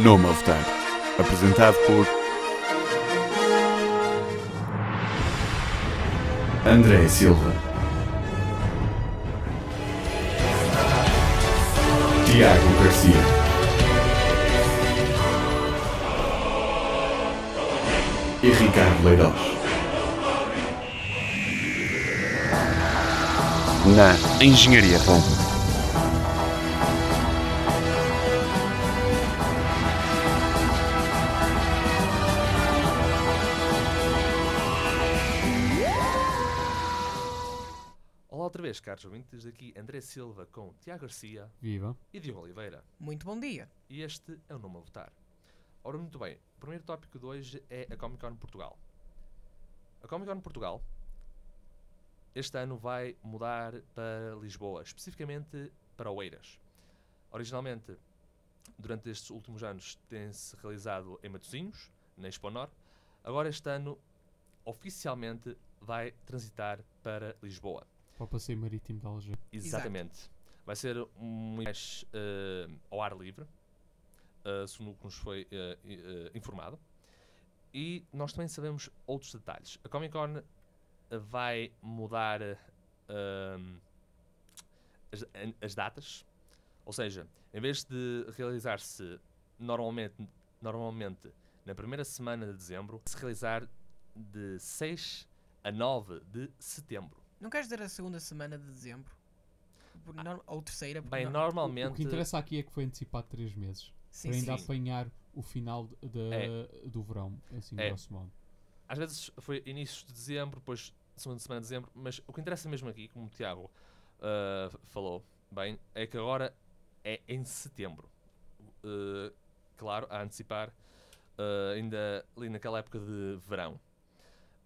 Nome a Votar. Apresentado por André Silva, Tiago Garcia, e Ricardo Leirós. Na Engenharia Roma. Caros ouvintes, daqui André Silva com Tiago Garcia Viva. e Diogo Oliveira. Muito bom dia. E este é o Nome a Votar. Ora, muito bem, o primeiro tópico de hoje é a Comic Con Portugal. A Comic Con Portugal este ano vai mudar para Lisboa, especificamente para Oeiras. Originalmente, durante estes últimos anos, tem-se realizado em Matosinhos, na Expo Nor. Agora, este ano, oficialmente, vai transitar para Lisboa. Para o passeio marítimo de Alger. Exatamente. Vai ser muito mais eh, ao ar livre, uh, segundo o que nos foi eh, informado. E nós também sabemos outros detalhes. A Comic Con vai mudar um, as, as datas, ou seja, em vez de realizar-se normalmente, normalmente na primeira semana de dezembro, se realizar de 6 a 9 de setembro. Não queres dizer a segunda semana de dezembro? Por norma- Ou terceira? porque Bem, no- normalmente. O que interessa aqui é que foi antecipado 3 meses. Sim, para ainda sim. apanhar o final de- de- É. do verão, assim, É. grosso modo. às vezes foi início de dezembro, depois segunda semana de dezembro, mas o que interessa mesmo aqui, como o Tiago ah, falou bem, é que agora é em setembro. Uh, claro, a antecipar ah, ainda ali naquela época de verão.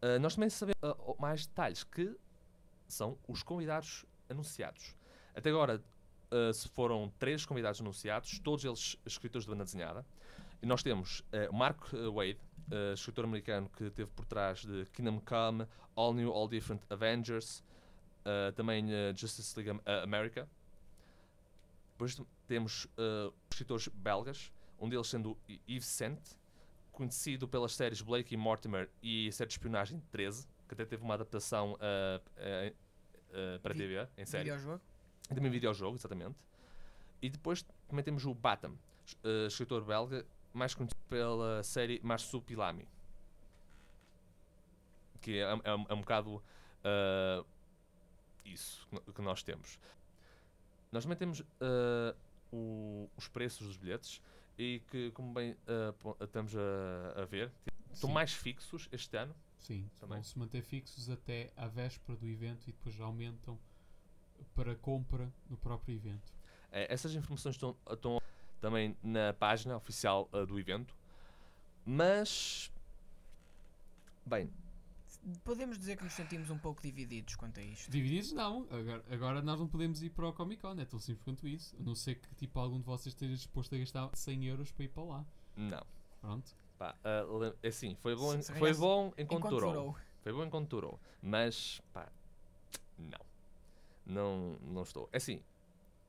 Ah, nós também sabemos ah, o- mais detalhes que são os convidados anunciados. Até agora ah, se foram três convidados anunciados, todos eles escritores de banda desenhada. E nós temos o Mark ah, Wade, uh, escritor americano que esteve por trás de Kingdom Come, All New, All Different Avengers, uh, também uh, Justice League Am- uh, America. Depois temos uh, escritores belgas, um deles sendo Yves Saint, conhecido pelas séries Blake e Mortimer e série de espionagem 13, que até teve uma adaptação uh, uh, uh, para Vi- TV, em série. Videojogo? Também videojogo, exatamente. E depois também temos o Batam, eh, escritor belga, mais conhecido pela série Marsupilami. Que é, é, um- é um bocado ah, isso que nós temos. Nós também temos o- os preços dos bilhetes e que, como bem estamos a, a ver, estão Sim. mais fixos este ano. Sim, Também. vão se manter fixos até à véspera do evento e depois aumentam para compra no próprio evento. Eh, essas informações estão, estão também na página oficial ah, do evento. Mas. Bem, Podemos dizer que nos sentimos um pouco divididos quanto a isto. Divididos não, agora, agora nós não podemos ir para o Comic Con, é tão simples quanto isso. A não ser que tipo, algum de vocês esteja disposto a gastar 100 euros para ir para lá. não. Pronto. Pá, ah, le- é assim, foi bom, Se- se foi bom enquanto, Enquanto durou. durou. Foi bom enquanto durou. Mas, pá, não. Não, não estou. É assim.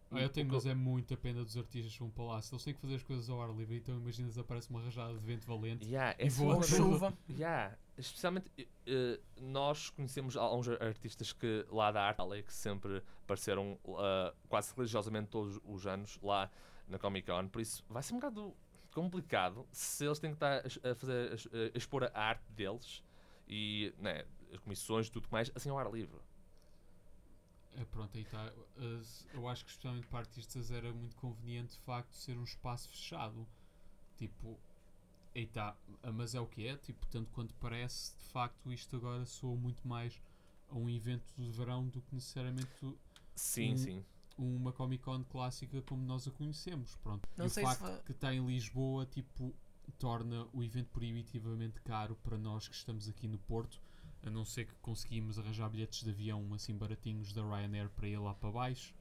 Ah, eu tenho, que mas é muita pena dos artistas que vão para lá. Se eles têm que fazer as coisas ao ar livre, então imaginas aparece uma rajada de vento valente. Yeah, E voa é problema. chuva. Yeah, especialmente eh, nós conhecemos alguns artistas que lá da arte Alley, que sempre apareceram ah, quase religiosamente todos os anos lá na Comic Con, por isso vai ser um bocado complicado se eles têm que estar a fazer a expor a arte deles e né, as comissões e tudo mais assim ao ar livre. É, pronto, aí está. Eu acho que especialmente para artistas era muito conveniente de facto ser um espaço fechado. Tipo, aí está. Mas é o que é, tipo, tanto quanto parece, de facto isto agora soa muito mais a um evento de verão do que necessariamente Sim, Hum, sim. Uma Comic Con clássica como nós a conhecemos. Pronto. Não e o sei se facto fa- que está em Lisboa, tipo, torna o evento proibitivamente caro para nós que estamos aqui no Porto, a não ser que conseguimos arranjar bilhetes de avião assim baratinhos da Ryanair para ir lá para baixo.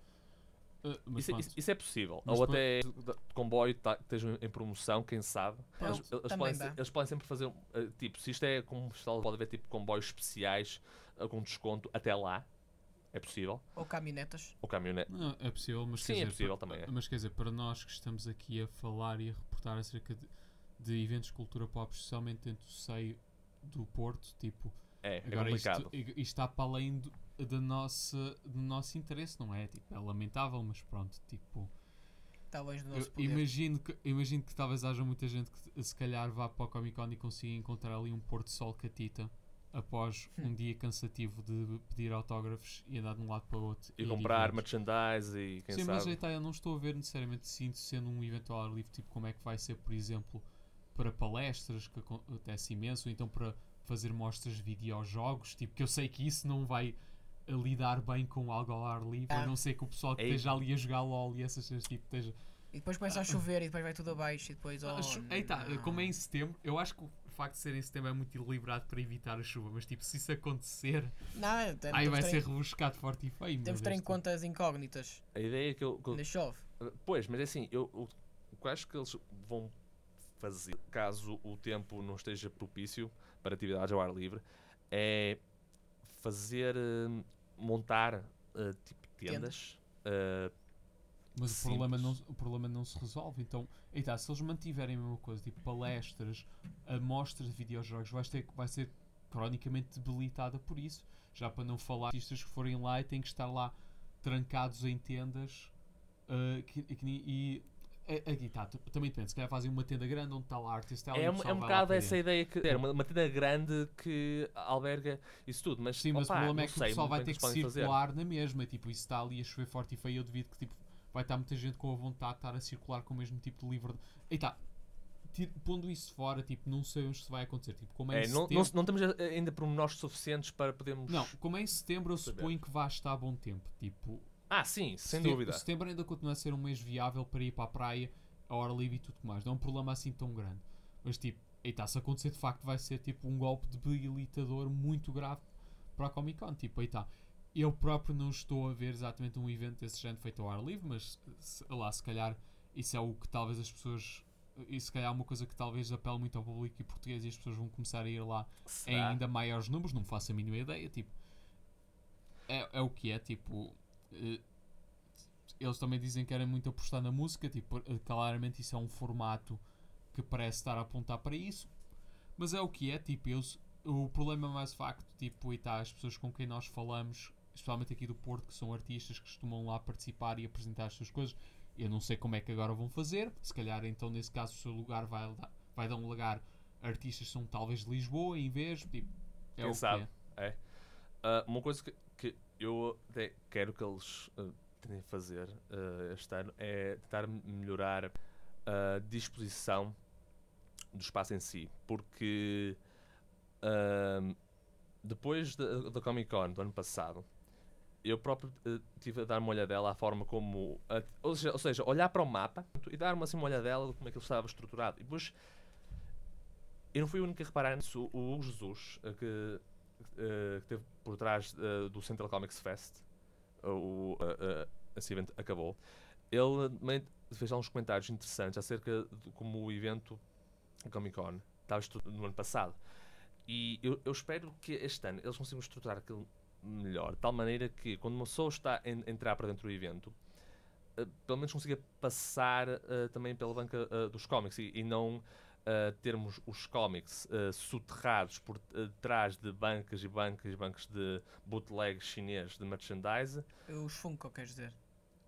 Ah, mas Isso, pronto, isso- isso é possível. Mas Ou pronto. até de comboio tá, estejam em promoção, quem sabe. É, Eles, eles podem, se- eles podem sempre fazer, eh, tipo, se isto é como se pode haver tipo comboios especiais eh, com desconto até lá. É possível. Ou caminhonetas. O caminhonete. Não, é possível, mas Sim, quer é dizer, possível para- também, é. Mas quer dizer, para nós que estamos aqui a falar e a reportar acerca de, de eventos de cultura pop, especialmente dentro do seio do Porto, tipo, É, é agora isto, complicado. isto está para além do, da nossa, do nosso interesse, não é? Tipo, é lamentável, mas pronto, tipo, Está longe do nosso poder. imagino que, imagino que talvez haja muita gente que se calhar vá para o Comic Con e consiga encontrar ali um Porto Sol catita após Hum. um dia cansativo de pedir autógrafos e andar de um lado para o outro. E ir comprar eventos. merchandise e quem Sim, mas sabe. aí tá, eu não estou a ver necessariamente sinto sendo um evento ao ar livre, tipo como é que vai ser, por exemplo, para palestras, que acontece imenso, ou então para fazer mostras de videojogos, tipo, que eu sei que isso não vai eh, lidar bem com algo ao ar livre, a Ah. não ser que o pessoal que Ei. esteja ali a jogar LOL e essas coisas, tipo, esteja... E depois começa a chover e depois vai tudo abaixo e depois. Oh, aí tá, como é em setembro, eu acho que facto de ser em setembro é muito deliberado para evitar a chuva, mas tipo, se isso acontecer, Não, tem- aí temos vai ser em- rebuscado forte e feio. Temos de ter em tipo. conta as incógnitas. A ideia que eu. que eu- Ainda chove. Pois, mas é assim, eu, eu, o que eu acho que eles vão fazer, caso o tempo não esteja propício para atividades ao ar livre, é fazer. eh, montar eh, tipo tendas. eh, Mas o problema, não, o problema não se resolve. Então, aí tá, se eles mantiverem a mesma coisa, tipo palestras, amostras de videojogos, vai, ter, vai ser cronicamente debilitada por isso. Já para não falar de artistas que forem lá e têm que estar lá trancados em tendas. ah, que- que e aqui tá, também depende. Se calhar fazem uma tenda grande onde está lá a artista é, um, é um bocado essa ideia que. É uma, uma tenda grande que alberga isso tudo, mas. Sim, mas o problema é que o sei pessoal muito vai ter o que podem fazer. circular na mesma. Tipo, isso está ali a chover forte e feio. Eu devido que tipo, vai estar muita gente com a vontade de estar a circular com o mesmo tipo de livro. E tá, pondo isso fora, tipo, não sabemos se vai acontecer. Tipo, como é, É, não, não, setembro. não temos eh, ainda pormenores suficientes para podermos. Não, como é em setembro, eu Saber. suponho que vai estar bom tempo. Tipo, Ah, sim, sem Setem- dúvida. Setembro ainda continua a ser um mês viável para ir para a praia, a hora livre e tudo mais. Não é um problema assim tão grande. Mas tipo, eita, se acontecer de facto vai ser tipo um golpe debilitador muito grave para a Comic Con. Tipo, eita, eu próprio não estou a ver exatamente um evento desse género feito ao ar livre, mas se, lá, se calhar isso é o que talvez as pessoas. Isso se calhar é uma coisa que talvez apele muito ao público e português e as pessoas vão começar a ir lá em ainda maiores números, não faço a mínima ideia. Tipo, é, é o que é. Tipo, eh, eles também dizem que querem muito apostar na música. Tipo, eh, claramente isso é um formato que parece estar a apontar para isso. Mas é o que é. Tipo, eles, o problema é mais o facto, tipo, e tá, as pessoas com quem nós falamos, especialmente aqui do Porto, que são artistas que costumam lá participar e apresentar as suas coisas. Eu não sei como é que agora vão fazer. Se calhar, então, nesse caso, o seu lugar vai, dar- vai dar um lugar a artistas que são talvez de Lisboa em vez. Tipo, é Quem o sabe? que é. Ah, uma coisa que, que eu até quero que eles ah, tentem fazer ah, este ano é tentar melhorar a disposição do espaço em si, porque ahm, depois da, da Comic Con do ano passado, eu próprio eh, tive a dar uma olhadela à forma como. a- ou, seja, ou seja, olhar para o mapa e dar-me assim uma olhadela de como é que ele estava estruturado. E depois. Eu não fui o único a reparar nisso. O Hugo Jesus, eh, que, eh, que esteve por trás eh, do Central Comics Fest, o, eh, eh, esse evento acabou, ele também fez lá uns comentários interessantes acerca de como o evento a Comic Con estava no ano passado. E eu, eu espero que este ano eles consigam estruturar aquilo melhor, de tal maneira que quando uma pessoa está a en- entrar para dentro do evento, eh, pelo menos consiga passar eh, também pela banca eh, dos cómics e, e não termos os cómics soterrados por trás de bancas e bancas e bancas de bootleg chinês de merchandise. Os Funko, queres dizer?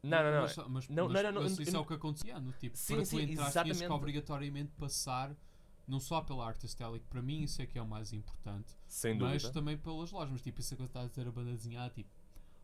Não, não, não. Mas, mas, Não, mas- não, não, mas isso é o que acontecia no tipo, Sim, para sim, tu entrar tinhas exatamente. que obrigatoriamente passar não só pela Artist Alley, que para mim isso é que é o mais importante, Sem mas dúvida. também pelas lojas, mas tipo, isso é que eu estava a dizer a banda desenhada, tipo,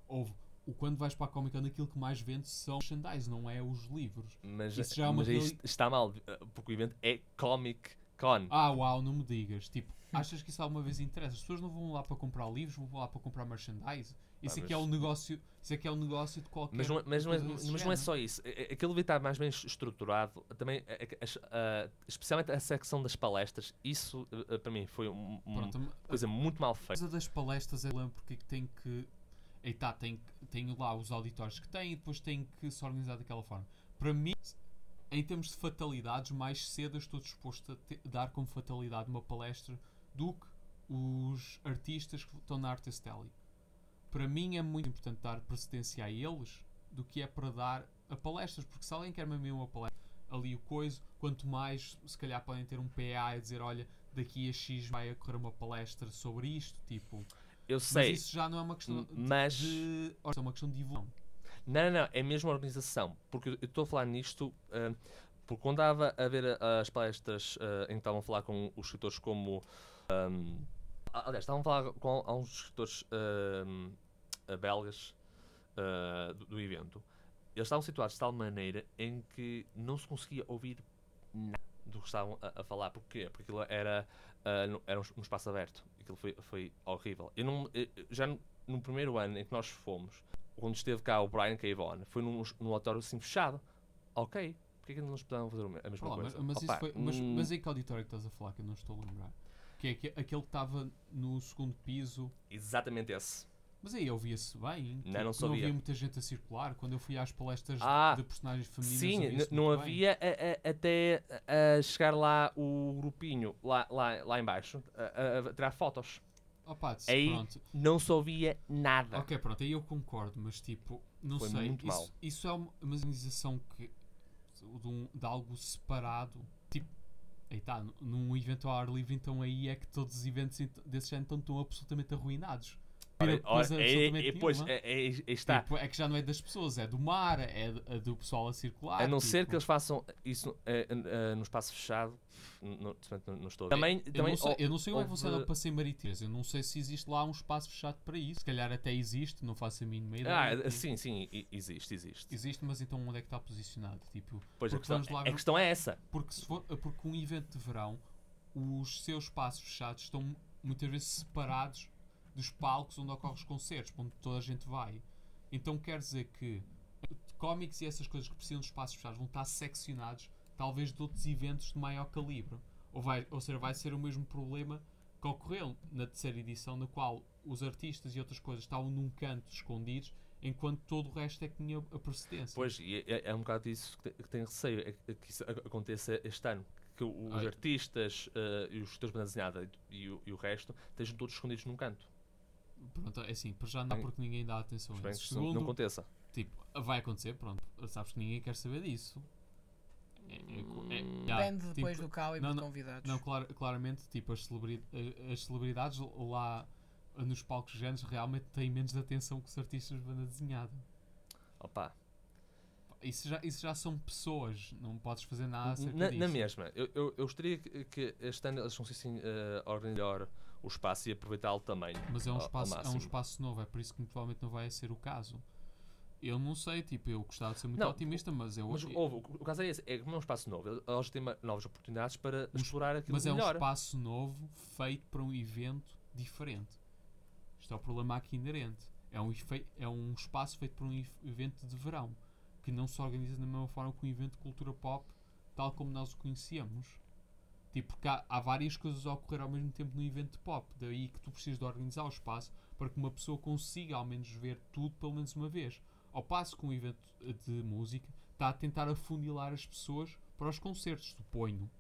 houve, o quando vais para a Comic Con aquilo que mais vende são merchandise, não é os livros. Mas, isso já é mas est- está mal, porque o evento é Comic Con. Ah, uau, não me digas, tipo, achas que isso alguma vez interessa? As pessoas não vão lá para comprar livros, vão lá para comprar merchandise. Isso Ah, aqui é mas- um negócio, isso aqui é um negócio de qualquer Mas não, é- mas, não é, mas não é género. só isso. É- é- Aquilo devia estar mais bem estruturado. Também, é- é- as- ah, especialmente a secção das palestras, isso eh, para mim foi um- uma a- coisa muito mal A feita. coisa das palestras é porque tem que. Eita, tem, que- tem lá os auditórios que tem e depois tem que se organizar daquela forma. Para mim, em termos de fatalidades, mais cedo estou disposto a te- dar como fatalidade uma palestra do que os artistas que estão na Artist Alley. Para mim é muito importante dar precedência a eles do que é para dar a palestras, porque se alguém quer mesmo uma palestra, ali o coisa, quanto mais se calhar podem ter um PA e dizer, olha, daqui a X vai ocorrer uma palestra sobre isto, tipo. Eu Mas sei. isso já não é uma questão de, Mas- de é uma questão de divulgação. Não, não, não, é mesmo a organização. Porque eu estou a falar nisto ah, porque quando estava a ver as palestras ah, em que estavam a falar com os escritores como. a- aliás, estavam a falar com alguns escritores ah, belgas ah, do, do evento. Eles estavam situados de tal maneira em que não se conseguia ouvir nada do que estavam a, a falar. Porquê? Porque aquilo era, ah, no- era um, espaço aberto. Aquilo foi, foi horrível. Eu não, eu- já no, no primeiro ano em que nós fomos, quando esteve cá o Brian Cavon, foi num, num auditório assim fechado. Ok, porquê que não nos puderam fazer a mesma Olá, mas, coisa? mas, Opa, foi, mas, hum, mas em que auditório é que estás a falar que eu não estou a lembrar? Que é aque- aquele que estava no segundo piso. Exatamente esse. Mas aí ouvia-se bem. Não, tipo, não não havia muita gente a circular. Quando eu fui às palestras de- Ah, de personagens femininas. Sim, não havia a- a- até a chegar lá o grupinho, lá, lá, lá em baixo, a, a- tirar fotos. Opa, se- Aí- pronto. Não se ouvia nada. Ok, pronto, aí eu concordo, mas tipo, não Foi sei. muito isso, mau. isso é uma, uma organização que. De, um- de algo separado. Tipo, aí tá, n- num evento ao ar livre, então aí é que todos os eventos ent- desse género estão, estão absolutamente arruinados. Ora, é, é, pois, é, é- está. Tipo, é que já não é das pessoas, é do mar, é, é do pessoal a circular. A não ser tipo. que eles façam isso eh, eh, no espaço fechado, não, não, estou a ver. Também, Eu também não sei, oh, eu não sei onde é que funciona o passeio marítimo. Eu não sei se existe lá um espaço fechado para isso. Se calhar até existe, não faço a mínima ideia. Ah, Tipo, sim, sim, e- existe, existe. Existe, mas então onde é que está posicionado? Tipo, Pois a questão, lá a questão é essa. porque, se for, porque um evento de verão, os seus espaços fechados estão muitas vezes separados dos palcos onde ocorrem os concertos, onde toda a gente vai. Então quer dizer que cómics e essas coisas que precisam de espaços fechados vão estar seccionados, talvez de outros eventos de maior calibre. Ou, vai, ou seja, vai ser o mesmo problema que ocorreu na terceira edição, na qual os artistas e outras coisas estavam num canto escondidos, enquanto todo o resto é que tinha a precedência. Pois, e é, é um bocado disso que, que tenho receio, é que- que isso ac- aconteça este ano. Que os Ai. artistas eh, e os escritores de banda desenhada e, e o resto estejam todos escondidos num canto. Pronto, é assim, para já não, Bem, porque ninguém dá atenção a isso. que isso não Segundo, aconteça. tipo, vai acontecer, pronto, sabes que ninguém quer saber disso. É, é, é, Hum. já, Depende depois tipo, do cal e não, dos convidados. Não, clar- claramente, tipo, as, celebri- eh, as celebridades lá eh, nos palcos grandes realmente têm menos atenção que os artistas de banda desenhada. Opa, Isso já, isso já são pessoas, não podes fazer nada acerca na, disso. na mesma, eu, eu, eu gostaria que, que este ano eles conseguissem uh, organizar melhor o espaço e aproveitá-lo também. Mas é um, ao- ao espaço, é um espaço novo, é por isso que provavelmente não vai ser o caso. Eu não sei, tipo, eu gostava de ser muito Não, otimista, mas eu. Mas houve, o, caso é esse, é como é um espaço novo, eles têm novas oportunidades para Um explorar aquilo Mas é um espaço novo feito para um evento diferente. Isto é o problema aqui inerente. É um, é um espaço feito para um ev- evento de verão que não se organiza da mesma forma que um evento de cultura pop, tal como nós o conhecíamos. Tipo, porque há, há várias coisas a ocorrer ao mesmo tempo no evento de pop. Daí que tu precisas de organizar o espaço para que uma pessoa consiga ao menos ver tudo pelo menos uma vez. Ao passo que um evento eh, de música está a tentar afunilar as pessoas para os concertos, suponho.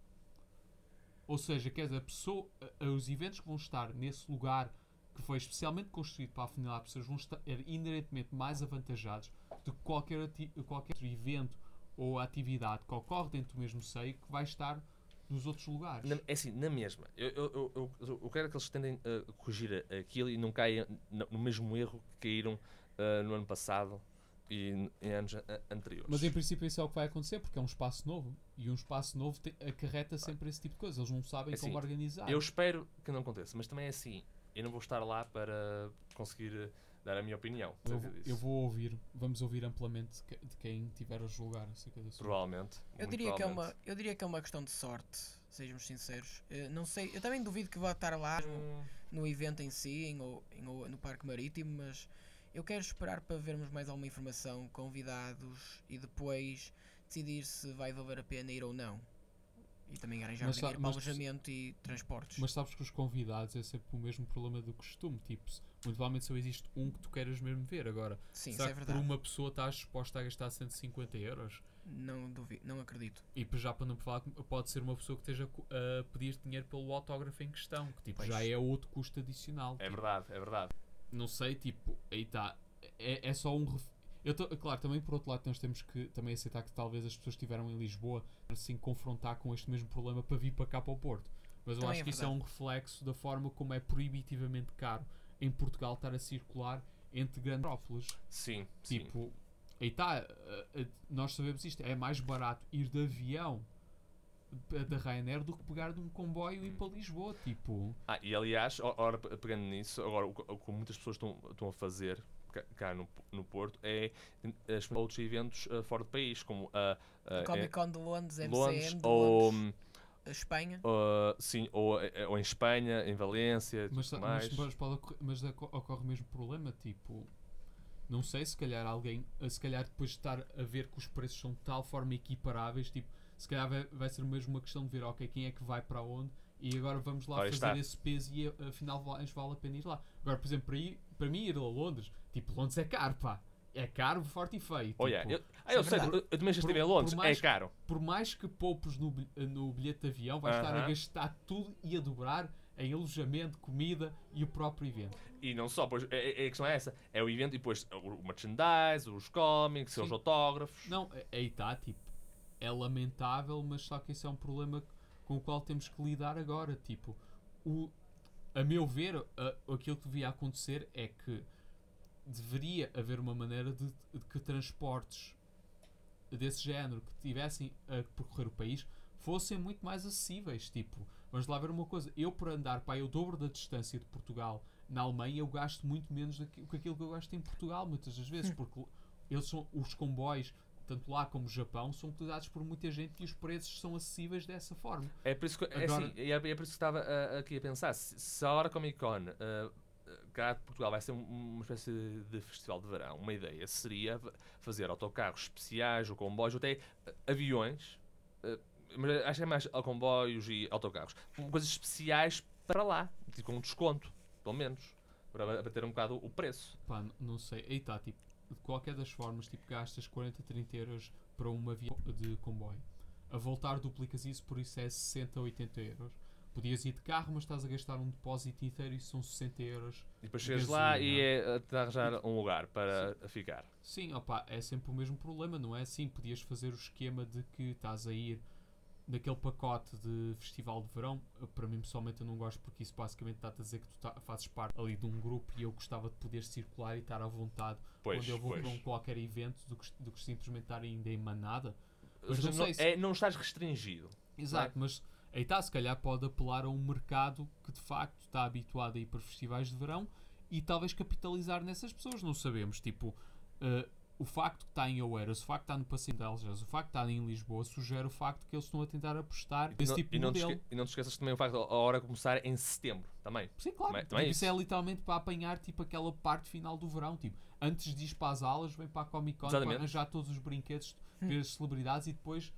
Ou seja, quer dizer, a pessoa, os eventos que vão estar nesse lugar que foi especialmente construído para afunilar pessoas vão estar inerentemente mais avantajados do que qualquer, qualquer evento ou atividade que ocorre dentro do mesmo seio que vai estar nos outros lugares. Na, é assim, na mesma. Eu, eu, eu, eu, quero que eles tentem uh, corrigir a- aquilo e não caiam no, mesmo erro que caíram uh, no ano passado e em anos a- anteriores. Mas em princípio isso é o que vai acontecer porque é um espaço novo e um espaço novo te- acarreta sempre esse tipo de coisa. Eles não sabem Assim, como organizar. Eu espero que não aconteça, mas também é assim. Eu não vou estar lá para conseguir dar a minha opinião. Eu eu vou ouvir, vamos ouvir amplamente de que- de quem tiver a julgar acerca desse Provavelmente. Eu diria, que é uma, provavelmente. eu diria que é uma questão de sorte, sejamos sinceros. Eh, não sei, eu também duvido que vá estar lá Hum, no evento em si, em, ou, em, ou- no Parque Marítimo, mas eu quero esperar para vermos mais alguma informação, convidados e depois decidir se vai valer a pena ir ou não. E também arranjar Mas dinheiro para mas- alojamento e transportes. Mas sabes que os convidados é sempre o mesmo problema do costume. Tipo, muito provavelmente só existe um que tu queiras mesmo ver. Agora, Sim, isso será é que por verdade. uma pessoa estás disposta a gastar 150 euros? Não, duvido, não acredito. E já para não falar, pode ser uma pessoa que esteja a pedir dinheiro pelo autógrafo em questão, que tipo, Pois. já é outro custo adicional. é tipo. verdade, é verdade. não sei, tipo, aí está. É, é só um. ref- Eu tô, claro, também por outro lado, nós temos que também aceitar que talvez as pessoas que estiveram em Lisboa assim confrontar com este mesmo problema para vir para cá para o Porto. Mas eu Também acho é que isso é um reflexo da forma como é proibitivamente caro em Portugal estar a circular entre grandes metrópoles. Sim, sim. Tipo, aí está, nós sabemos isto, é mais barato ir de avião eh, da Ryanair do que pegar de um comboio e ir para Lisboa. Tipo, Ah, e aliás, ora, pe- pegando nisso, agora o, que- o que muitas pessoas estão, estão a fazer cá, no, no Porto é eh, experimentar outros eventos eh, fora do país, como a O Comic Con de Londres, eh, MCM Londres de ou, Londres, a Espanha. uh, sim, ou, eh, ou em Espanha, em Valência mas, mas, mais. mas pode ocorrer, mas oco- ocorre o mesmo problema. Tipo, não sei, se calhar alguém, eh, se calhar depois de estar a ver que os preços são de tal forma equiparáveis, tipo, se calhar vai, vai ser mesmo uma questão de ver, ok, quem é que vai para onde e agora vamos lá fazer está. esse peso e afinal va- vale a pena ir lá. Agora, por exemplo, para, ir, para mim ir a Londres, tipo, Londres é caro, pá. É caro, forte e feio. Oh, yeah. tipo, eu, ah, eu é sei, eu, eu também já estive em Londres, mais- é caro. por mais que poupes no, no bilhete de avião, vais estar a gastar tudo e a dobrar em alojamento, comida e o próprio evento. E não só, pois, é, é- a questão é essa, é o evento e depois o, merchandise, os cómics, os autógrafos. Não, aí está, tipo, é lamentável, mas só que isso é um problema com o qual temos que lidar agora. Tipo, o, a meu ver, a- aquilo que devia acontecer é que deveria haver uma maneira de, de que transportes desse género que tivessem a percorrer o país fossem muito mais acessíveis. Tipo, vamos lá ver uma coisa: eu, por andar para o dobro da distância de Portugal na Alemanha, eu gasto muito menos do que do que aquilo que eu gasto em Portugal, muitas das vezes, porque eles são os comboios, tanto lá como Japão, são utilizados por muita gente e os preços são acessíveis dessa forma. É por isso que, é Agora- assim, é, é por isso que estava ah, aqui a pensar. Se, se a hora Comic Con ah, cá de Portugal vai ser um- uma espécie de, festival de verão, uma ideia seria fazer autocarros especiais ou comboios, ou até ah, aviões, mas acho que é mais comboios e autocarros, coisas especiais para lá, tipo com um desconto, pelo menos, para bater um bocado o preço. Pá, não sei, aí está, tipo, de qualquer das formas, tipo, gastas 40, 30 euros para uma via de comboio. A voltar duplicas isso, por isso é 60, 80 euros. Podias ir de carro, mas estás a gastar um depósito inteiro e são 60 euros. E depois chegas lá e é a te arranjar um lugar para ficar. Sim, opa, é sempre o mesmo problema, não é assim? Podias fazer o esquema de que estás a ir naquele pacote de festival de verão. Para mim, pessoalmente, eu não gosto porque isso basicamente está-te a dizer que tu tá- fazes parte ali de um grupo e eu gostava de poder circular e estar à vontade Pois, quando eu vou pois. para um qualquer evento do que, do que simplesmente estar ainda em manada. Mas não não, se- é, não estás restringido. Exato, mas aí está, se calhar pode apelar a um mercado que de facto está habituado a ir para festivais de verão e talvez capitalizar nessas pessoas, não sabemos. Tipo, eh, o facto que está em Oeiras, o facto que está no Passeio de Algés, o facto que está em Lisboa, sugere o facto que eles estão a tentar apostar E nesse não, tipo e, de não te modelo. e não te esqueças também o facto de a hora começar em setembro também. Sim, claro. Também- também é tipo, isso isso. é literalmente para apanhar tipo, aquela parte final do verão. Tipo, antes de ir para as aulas, vem para a Comic Con para arranjar todos os brinquedos, ver as celebridades e depois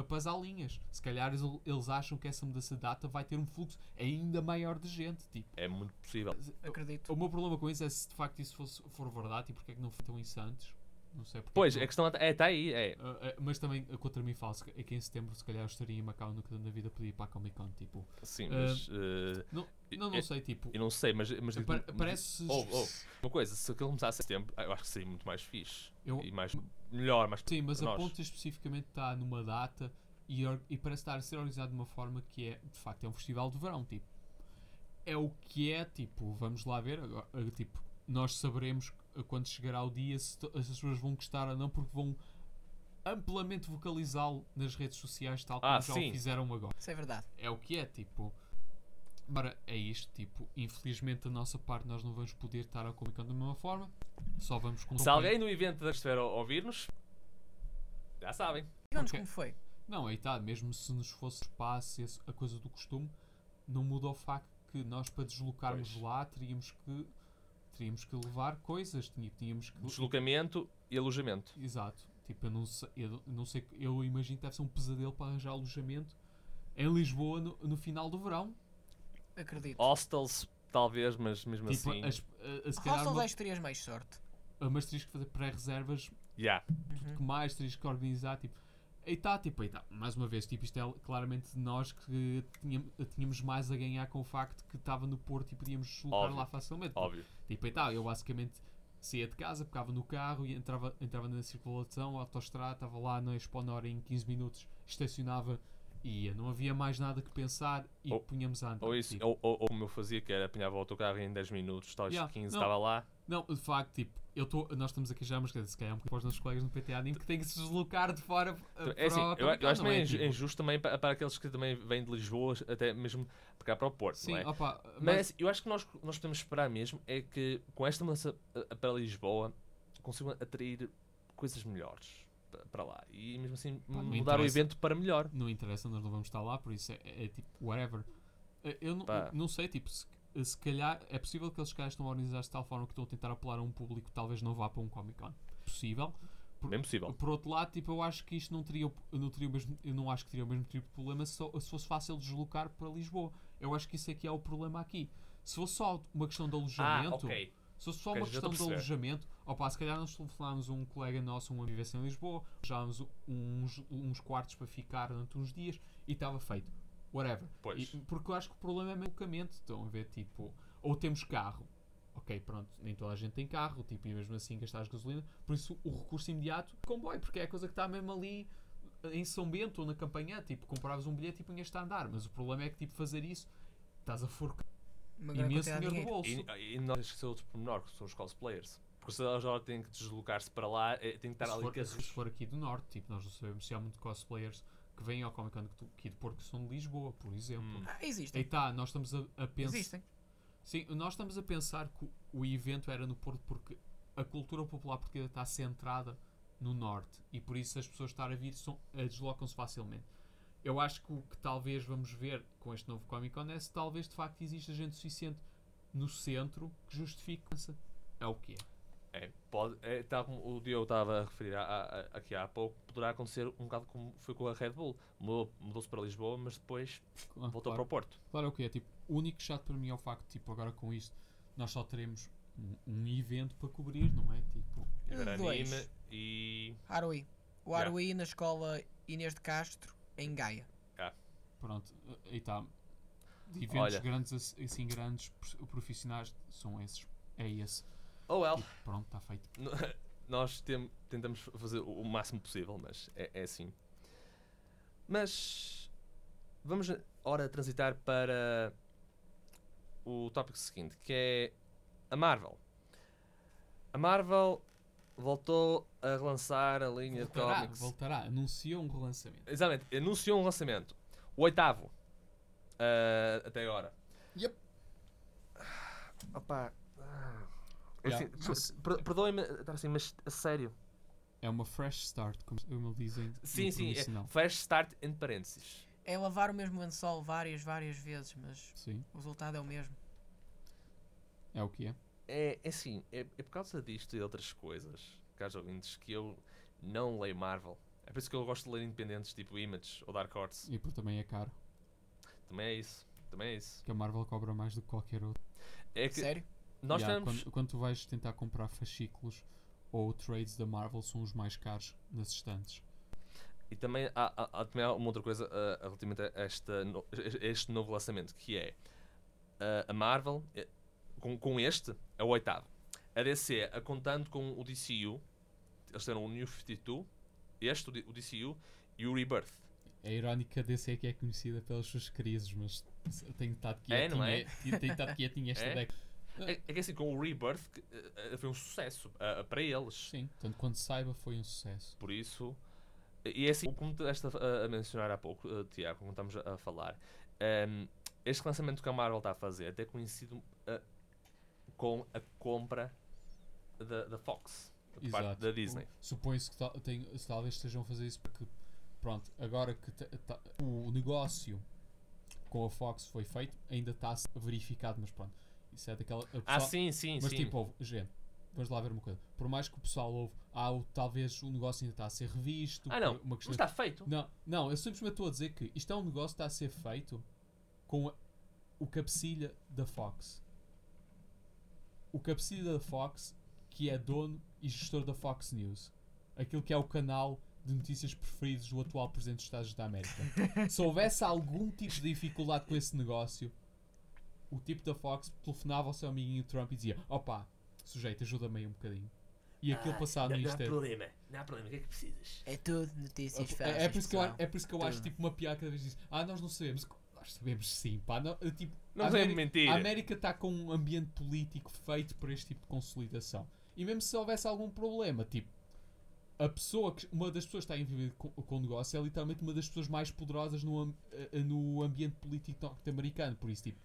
a pasar linhas. Se calhar eles, acham que essa mudança de data vai ter um fluxo ainda maior de gente. Tipo, É muito possível. Acredito. o meu problema com isso é se de facto isso fosse, for verdade e porque é que não foi tão em Santos. Não sei porque. Pois, não- a questão é, está aí. É. Ah, ah, mas também ah, contra mim falo é que em setembro se calhar eu estaria em Macau nunca na vida podia ir para a Comic Con. Tipo, Sim, mas. eh, não, não, não é- sei, tipo. eu não sei, mas. mas parece. Oh, oh, uma coisa, se aquilo começasse em setembro, eu acho que seria muito mais fixe. Eu- E mais. Melhor, mais. Sim, mas a ponta especificamente está numa data e, e parece estar a ser organizado de uma forma que é, de facto, é um festival de verão, tipo. É o que é, tipo, vamos lá ver, agora, tipo, nós saberemos quando chegará o dia se, as pessoas vão gostar ou não, porque vão amplamente vocalizá-lo nas redes sociais, tal como Ah, já sim. o fizeram agora. Isso é verdade. É o que é, tipo. Ora, é isto, tipo, infelizmente da nossa parte nós não vamos poder estar a Comic Con da mesma forma, só vamos com Se alguém no evento da Esfera ouvir-nos, já sabem. Digam-nos Ok. como foi. Não, aí está, mesmo se nos fosse espaço, a coisa do costume, não muda o facto que nós para deslocarmos Pois. lá teríamos que teríamos que levar coisas, tinha- tínhamos que Deslocamento e alojamento. Exato. Tipo, eu não sei, eu não sei, eu imagino que deve ser um pesadelo para arranjar alojamento em Lisboa no, no final do verão. Acredito. Hostels, talvez, mas mesmo Tipo, assim. as, a, a, se calhar Hostels uma, acho que terias mais sorte. mas terias que fazer pré-reservas Yeah. Uhum. que mais terias que organizar, tipo, aí está, tipo, aí tá. Mais uma vez, tipo, isto é claramente nós que tínhamos, tínhamos mais a ganhar com o facto que estava no Porto e podíamos Óbvio. lá facilmente. Óbvio. Tipo, aí tá, eu basicamente saía de casa, pegava no carro e entrava, entrava na circulação, a autostrada, estava lá na Expo Nora em 15 minutos, estacionava e ia. Não havia mais nada que pensar e Ou- punhamos a andar. Ou isso, tipo. ou, ou, ou como eu fazia, que era apanhava o autocarro em 10 minutos, talvez Yeah, 15, não. estava lá. Não, de facto, tipo, eu tô, nós estamos aqui já, mas quer dizer, se calhar um bocadinho para os nossos colegas no PT Anime que têm que se deslocar de fora uh, É assim, para o eu, eu acho meio é? inju- Tipo, injusto também para, para aqueles que também vêm de Lisboa, até mesmo para cá para o Porto, Sim, não é? opa, Mas mas, eu acho que nós, nós podemos esperar mesmo é que com esta mudança uh, para Lisboa consigam atrair coisas melhores para lá e mesmo assim não mudar o evento para melhor. não interessa, nós não vamos estar lá, por isso é, é, é tipo, whatever. Uh, Eu não, Pá. não sei, tipo, se, se calhar é possível que eles calhar estão a organizar-se de tal forma que estão a tentar apelar a um público que talvez não vá para um Comic Con. Possível. Por- Bem possível. Por outro lado, tipo, eu acho que isto não teria, não teria o mesmo, eu não acho que teria o mesmo tipo de problema se, se fosse fácil deslocar para Lisboa. Eu acho que isso é que é o problema aqui. Se fosse só uma questão de Ah, alojamento, ok. Se fosse só uma questão de alojamento, opa, se calhar nós telefonámos um colega nosso, um a viver em Lisboa, já uns, uns quartos para ficar durante uns dias e estava feito. Whatever. Pois. E- porque eu acho que o problema é o alojamento. Estão a ver, tipo, ou temos carro. Ok, pronto, nem toda a gente tem carro, tipo, e mesmo assim gastar gasolina. Por isso, o recurso imediato, comboio, porque é a coisa que está mesmo ali em São Bento ou na campanha. Tipo, compravas um bilhete e punhas-te a andar. Mas o problema é que, tipo, fazer isso, estás a forcar imenso dinheiro do bolso. E, e nós esquecemos outro pormenor, que são os cosplayers. Porque se eles agora têm que deslocar-se para lá, é, tem que estar se, ali for, se for aqui do Norte, tipo, nós não sabemos se há muito cosplayers que vêm ao Comic Con aqui de Porto que são de Lisboa, por exemplo. Hum. Ah, existem. está, nós estamos a, a pensar. Existem. Sim, nós estamos a pensar que o- evento era no Porto porque a cultura popular portuguesa está centrada no Norte e por isso as pessoas estar a vir são, deslocam-se facilmente. Eu acho que o que talvez vamos ver com este novo Comic Con é se talvez de facto exista gente suficiente no centro que justifique essa. É o que é. É, pode, é, tal como o Diogo estava a referir a- a- a- aqui há pouco, poderá acontecer um bocado como foi com a Red Bull. Mudou- Mudou-se para Lisboa, mas depois Ah, voltou claro. para o Porto. Claro é o que é, tipo, o único chato para mim é o facto, tipo, agora com isto, nós só teremos um, um evento para cobrir, não é? Tipo, Dois. e. Haruí. O Yeah. Haruí na escola Inês de Castro, em Gaia. pronto, aí está. De eventos Olha. grandes, ass- assim, grandes, pro- profissionais, são esses. É esse. Oh well, Tipo, pronto, está feito. Nós tem- tentamos fazer o o máximo possível, mas é, é assim. Mas vamos ora transitar para o tópico seguinte, que é a Marvel. A Marvel voltou a relançar a linha de Voltará, cómics. voltará. Anunciou um relançamento. Exatamente, anunciou um lançamento. O oitavo. ah, até agora. Yep. Opa. ah, Yeah, mas- per- Perdoem-me estar assim, mas a sério. É uma fresh start, como como dizem. Sim, sim, é fresh start entre parênteses. É lavar o mesmo lençol várias, várias vezes, mas Sim, o resultado é o mesmo. é o que é. É, é assim, é, é por causa disto e outras coisas, caros ouvintes, que eu não leio Marvel. É por isso que eu gosto de ler independentes tipo Image ou Dark Horse. E por também é caro. Também é isso. Também é isso. Que a Marvel cobra mais do que qualquer outro. É que Sério? nós Yeah, temos. quando, quando tu vais tentar comprar fascículos ou trades da Marvel, são os mais caros nas estantes. E também há, há- há também há uma outra coisa ah, relativamente a esta, a este novo lançamento, que é ah, a Marvel, eh, com, com este, é o oitavo. A DC, a contando com o DCU, eles terão o New 52, este, o DCU, e o Rebirth. É irónico que a DC é que é conhecida pelas suas crises, mas tenho estado É, quietinho. não é? Tenho estado quietinho esta É? década. É, é que assim, com o Rebirth que, eh, foi um sucesso ah, para eles. Sim, tanto quanto saiba, foi um sucesso. Por isso. E é assim, como estás a, a mencionar há pouco, eh, Tiago, como estamos a, a falar, ehm, este lançamento que a Marvel está a fazer é até conhecido com a compra da, da Fox, por parte da Disney. Supõe-se que tal- tem- talvez estejam a fazer isso porque, pronto, agora que ta- o negócio com a Fox foi feito, ainda está a ser verificado, mas pronto. Isso é daquela. Ah, pessoal- sim, sim, Mas sim. tipo, ouve, gente, vamos lá ver uma coisa. Por mais que o pessoal ouve, ah, o- talvez o negócio ainda está a ser revisto. ah, não, Uma mas questão está feito. Não, não, eu simplesmente estou a dizer que isto é um negócio que está a ser feito com a- o cabecilha da Fox. O cabecilha da Fox, que é dono e gestor da Fox News. Aquilo que é o canal de notícias preferidos do atual Presidente dos Estados da América. Se houvesse algum tipo de dificuldade com esse negócio, o tipo da Fox telefonava ao seu amiguinho Trump e dizia: Opa, sujeito, ajuda-me aí um bocadinho. E aquilo passado no Insta. problema, não há problema, o que é que precisas? É tudo notícias fáceis. É, é por isso que eu, é por isso que eu acho tipo uma piada cada vez diz: Ah, nós não sabemos. Nós sabemos sim, pá. Não, tipo, Não a América- mentir. A América está com um ambiente político feito para este tipo de consolidação. E mesmo se houvesse algum problema, tipo, a pessoa que, uma das pessoas que está envolvida com, com o negócio é literalmente uma das pessoas mais poderosas no, eh, no ambiente político norte-americano. Por isso, tipo,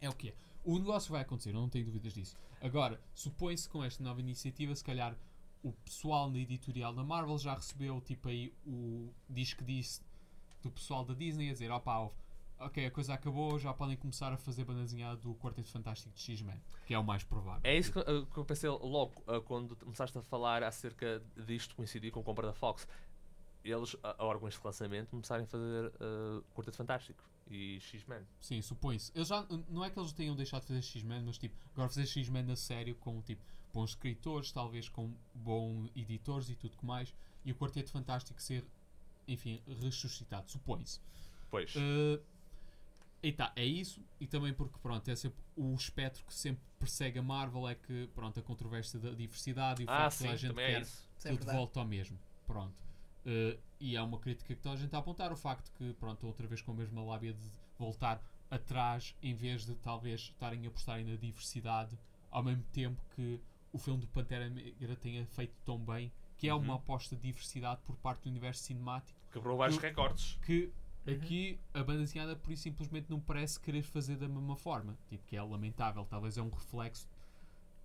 é o que é. O negócio vai acontecer, eu não tenho dúvidas disso. Agora, supõe-se com esta nova iniciativa, se calhar o pessoal na editorial da Marvel já recebeu, tipo, aí o diz que disse do pessoal da Disney a dizer: opá, ok, a coisa acabou, já podem começar a fazer banda desenhada do Quarteto Fantástico de X-Men, que é o mais provável. É isso que, uh, que eu pensei logo uh, quando começaste a falar acerca disto coincidir com a compra da Fox. Eles, a, a órgãos de lançamento, começarem a fazer uh, Quarteto Fantástico e X-Men. Sim, supõe-se. Eles já, não é que eles tenham deixado de fazer X-Men, mas tipo, agora fazer X-Men a sério com tipo bons escritores, talvez com bons editores e tudo que mais, e o Quarteto Fantástico ser, enfim, ressuscitado, supõe-se. Pois. Uh, e tá, é isso, e também porque pronto, é sempre o espectro que sempre persegue a Marvel é que pronto, a controvérsia da diversidade e o ah, facto de sim, toda a gente quer é isso. É tudo volta ao mesmo. Pronto. Uh, e há uma crítica que toda a gente está a apontar, o facto que, pronto, outra vez com a mesma lábia de voltar atrás, em vez de talvez estarem a apostarem na diversidade, ao mesmo tempo que o filme do Pantera Negra tenha feito tão bem, que é uma Uhum. aposta de diversidade por parte do universo cinemático, Quebrou vários Eu- recordes. que Uhum. aqui a banda desenhada por isso simplesmente não parece querer fazer da mesma forma. Tipo, que é lamentável, talvez é um reflexo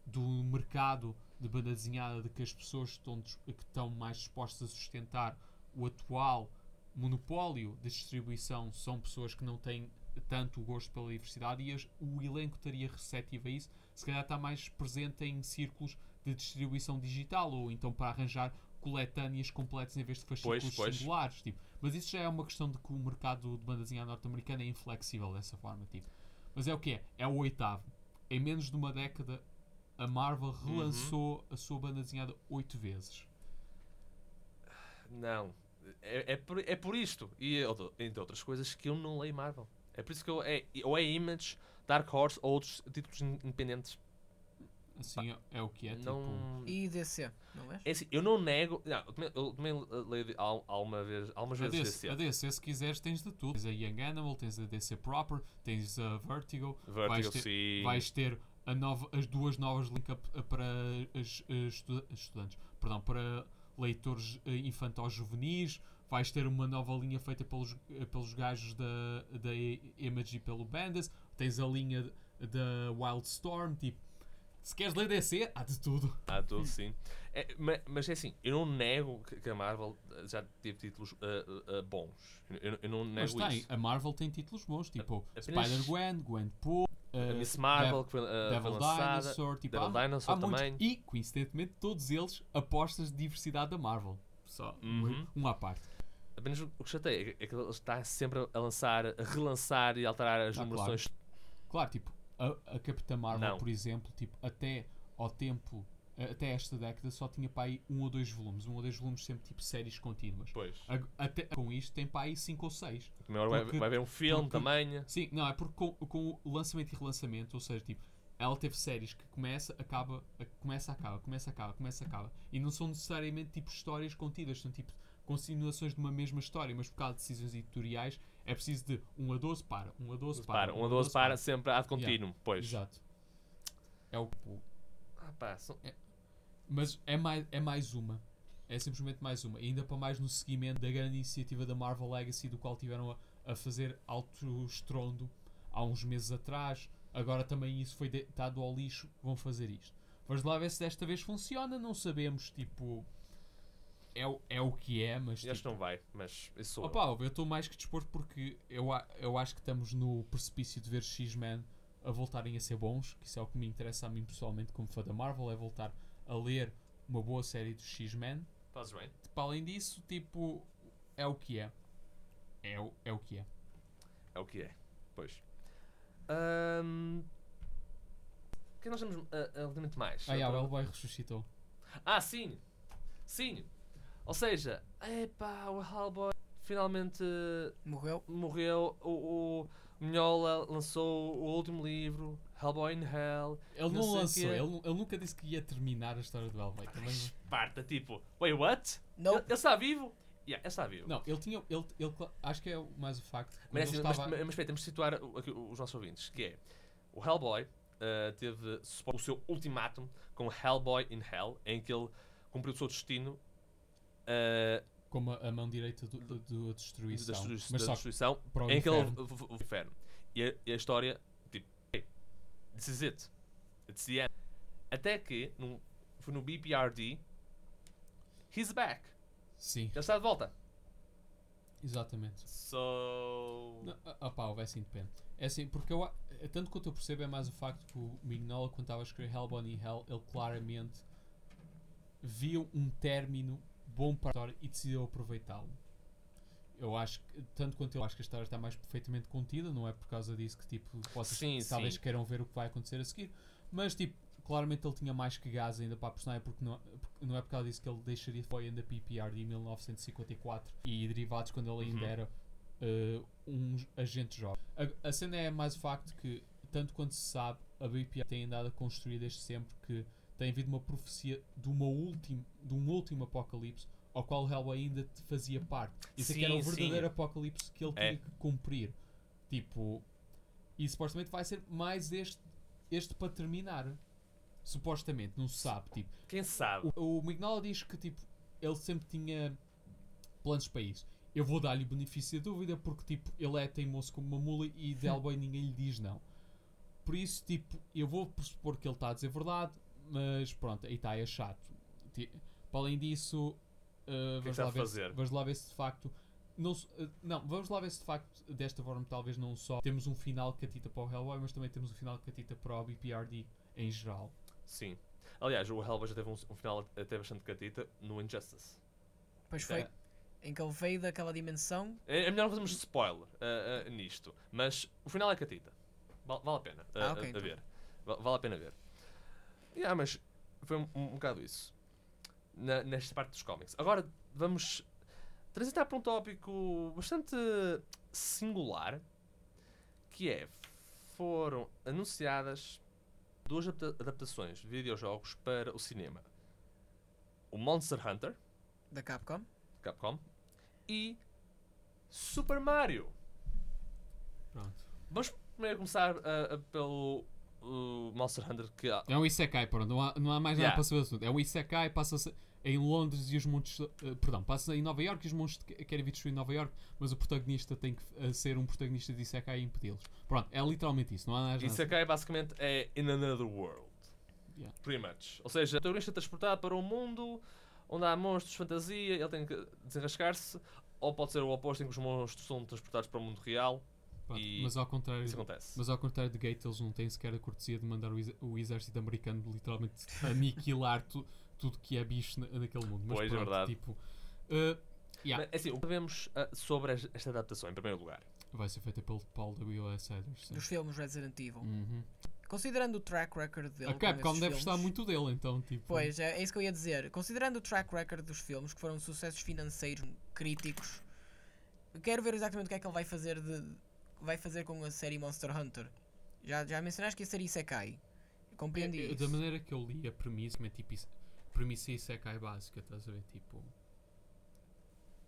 do mercado de banda desenhada de que as pessoas estão, que estão mais dispostas a sustentar o atual monopólio de distribuição são pessoas que não têm tanto gosto pela diversidade e as- o elenco estaria receptivo a isso, se calhar está mais presente em círculos de distribuição digital ou então para arranjar coletâneas completas em vez de fascículos Pois, pois. singulares. Tipo. Mas isso já é uma questão de que o mercado de banda desenhada norte-americana é inflexível dessa forma. Tipo. Mas é o que é? É o oitavo. Em menos de uma década, a Marvel relançou a sua banda desenhada oito vezes. Não. É, é, por, é por isto, e entre outras coisas, que eu não leio Marvel. É por isso que eu. É, ou é Image, Dark Horse ou outros títulos in- independentes. Assim é, é o que é. Tipo, não. E DC, não és? É assim, eu não nego. Não, eu também, eu também leio al- alguma vez, algumas a, vezes DC, DC. a DC, se quiseres, tens de tudo. Tens a Young Animal, tens a DC Proper, tens a Vertigo, Vertigo, vais ter- sim. vais ter a nova, as duas novas link-up eh, para as, as estu- estudantes, perdão, para leitores eh, infantis juvenis, vais ter uma nova linha feita pelos, eh, pelos gajos da, da Image e pelo Bandas, tens a linha da Wildstorm, tipo, se queres ler DC, há de tudo. Há tudo, sim. É, ma- mas é assim, eu não nego que, a Marvel uh, já teve títulos uh, uh, uh, bons. Eu, eu não Mas nego tem, isso. a Marvel tem títulos bons, tipo Spider-Gwen, Gwenpool, A eh, Miss Marvel, que foi, uh, foi Devil lançada. Dinosaur, tipo, Devil há, Dinosaur há muitos. também. E, coincidentemente, todos eles apostas de diversidade da Marvel. Só Uhum. um, um à parte. Apenas o que chateia é que ele está sempre a lançar, a relançar e alterar as Ah, numerações. Claro, tipo, a, a Capitã Marvel, Não. por exemplo, tipo, até ao tempo, até esta década, só tinha para aí um ou dois volumes. Um ou dois volumes sempre, tipo, séries contínuas. Pois. Ag- Até, com isto tem para aí cinco ou seis. Também vai, vai haver um filme também. Sim, não, é porque com, com o lançamento e relançamento, ou seja, tipo, ela teve séries que começa, acaba, a- começa, acaba, começa, acaba, começa, acaba. E não são necessariamente tipo histórias contidas, são tipo continuações de uma mesma história, mas por causa de decisões editoriais é preciso de 1 a 12 para, 1 a 12 para. Para, um a 12 para, sempre há de contínuo. Pois. Exato. É o, Ah, pá, são- mas é mais, é mais uma. É simplesmente mais uma. E ainda para mais no seguimento da grande iniciativa da Marvel Legacy, do qual tiveram a, a fazer alto estrondo há uns meses atrás. Agora também isso foi deitado ao lixo. Vão fazer isto. Vamos lá ver se desta vez funciona. Não sabemos, tipo. É, o- é o que é, mas. Acho Tipo, que não vai, mas isso sou. Opa, eu estou mais que disposto porque eu, eu acho que estamos no precipício de ver X-Men a voltarem a ser bons, que isso é o que me interessa a mim pessoalmente como fã da Marvel, é voltar a ler uma boa série dos X-Men. Fazes bem. Para além disso, tipo, é o que é. É o, é o que é. É o que é. Pois. Ahm, O que é que nós temos ah, relativamente mais? Ah, yeah, o Hellboy ressuscitou. Ah, sim! Sim! Ou seja, epá, o Hellboy finalmente Morreu. morreu. O, o Minhola lançou o último livro, Hellboy in Hell. Ele Não não, lançou, ele, ele nunca disse que ia terminar a história do Hellboy. Também Esparta, tipo, wait, what? Não. Ele, ele está vivo? Yeah, ele está vivo. Não, ele tinha. Ele, ele, acho que é mais o facto. Mas, assim, estava- mas, mas espera, temos de situar aqui os nossos ouvintes, que é o Hellboy uh, teve o seu ultimátum com Hellboy in Hell, em que ele cumpriu o seu destino uh, como a, mão direita do, do, do da destruição. destru- da só destruição, para em que ele o inferno. E a, e a história, tipo, hey, this is it. It's the end. Até que, num, foi no BPRD, he's back. Sim, Já está de volta. exatamente. So. Não, ah, pá, vai ser independente. É assim, porque eu, a- tanto quanto eu percebo, é mais o facto que o Mignola, quando estava a escrever Hellboy e Hell, ele claramente viu um término bom para e decidiu aproveitá-lo. Eu acho que, tanto quanto eu acho que a história está mais perfeitamente contida, não é por causa disso que tipo, vocês Sim, talvez sim. queiram ver o que vai acontecer a seguir, mas tipo, claramente ele tinha mais que gás ainda para a personagem, porque não, porque não é por causa disso que ele deixaria de foi ainda PPR de 1954 e derivados quando ele ainda Uhum. era uh, um agente jovem. A, a cena é mais o facto que, tanto quanto se sabe, a BPR tem andado a construir desde sempre que tem havido uma profecia de, uma última, de um último apocalipse ao qual o Hellboy ainda te fazia parte. Isso é que era o verdadeiro sim. apocalipse que ele É. tinha que cumprir. Tipo, e supostamente vai ser mais este, este para terminar. Supostamente, não se sabe. Tipo, Quem sabe? o, o Mignola diz que tipo, ele sempre tinha planos para isso. Eu vou dar-lhe o benefício da dúvida porque tipo, ele é teimoso como uma mula e de Hellboy ninguém lhe diz não. Por isso, tipo, eu vou pressupor que ele está a dizer verdade, mas pronto, aí está, é chato. Para além disso, uh, que vamos, está lá ver fazer? Se, vamos lá ver se de facto. Não, uh, não, vamos lá ver se de facto, desta forma, talvez não só temos um final catita para o Hellboy, mas também temos um final catita para o BPRD em geral. Sim. Aliás, o Hellboy já teve um, um final até bastante catita no Injustice. Pois foi. É. Em que ele veio daquela dimensão. É, é melhor não fazermos spoiler ah, nisto, mas o final é catita. Val- vale a pena ah, Ah, ok, a- a, então. ver. Va- vale a pena ver. Yeah, mas foi um, um bocado isso. Na- nesta parte dos cómics. Agora vamos transitar para um tópico bastante singular que é foram anunciadas duas adapta- adaptações de videojogos para o cinema. O Monster Hunter, da Capcom. Capcom, e Super Mario. Pronto. Vamos primeiro começar ah, ah, pelo uh, Monster Hunter que há- É um Isekai, pronto, não há, não há mais nada Yeah. para saber do assunto. É um Isekai, passa-se em Londres e os monstros. eh, perdão, passa em Nova York e os monstros que- querem vir destruir Nova York, mas o protagonista tem que eh, ser um protagonista de Isekai e impedi-los. Pronto, é literalmente isso, não há nada. Isekai basicamente é in another world. Yeah. Pretty much. Ou seja, o protagonista é transportado para um mundo onde há monstros de fantasia, ele tem que desenrascar-se, ou pode ser o oposto em que os monstros são transportados para o mundo real. Pronto, e- mas, ao contrário, Isso acontece. mas ao contrário de Gate, eles não têm sequer a cortesia de mandar o, ex- o exército americano literalmente aniquilar tu- tudo que é bicho na- naquele mundo. Mas Pois, é pronto, verdade. Tipo, eh, yeah, Mas, assim, o que sabemos ah, sobre es- esta adaptação, em primeiro lugar? vai ser feita pelo Paul W.S. Anderson. Dos filmes Resident Evil. Uhum. Considerando o track record dele. A com Capcom deve filmes, gostar muito dele, então, tipo. Pois, é, é isso que eu ia dizer. Considerando o track record dos filmes, que foram sucessos financeiros críticos, quero ver exatamente o que é que ele vai fazer de vai fazer com a série Monster Hunter. Já, já mencionaste que ia ser Isekai. Compreendi É, é, isso. Da maneira que eu li a premissa, é tipo premissa Isekai básica, estás a ver? Tipo.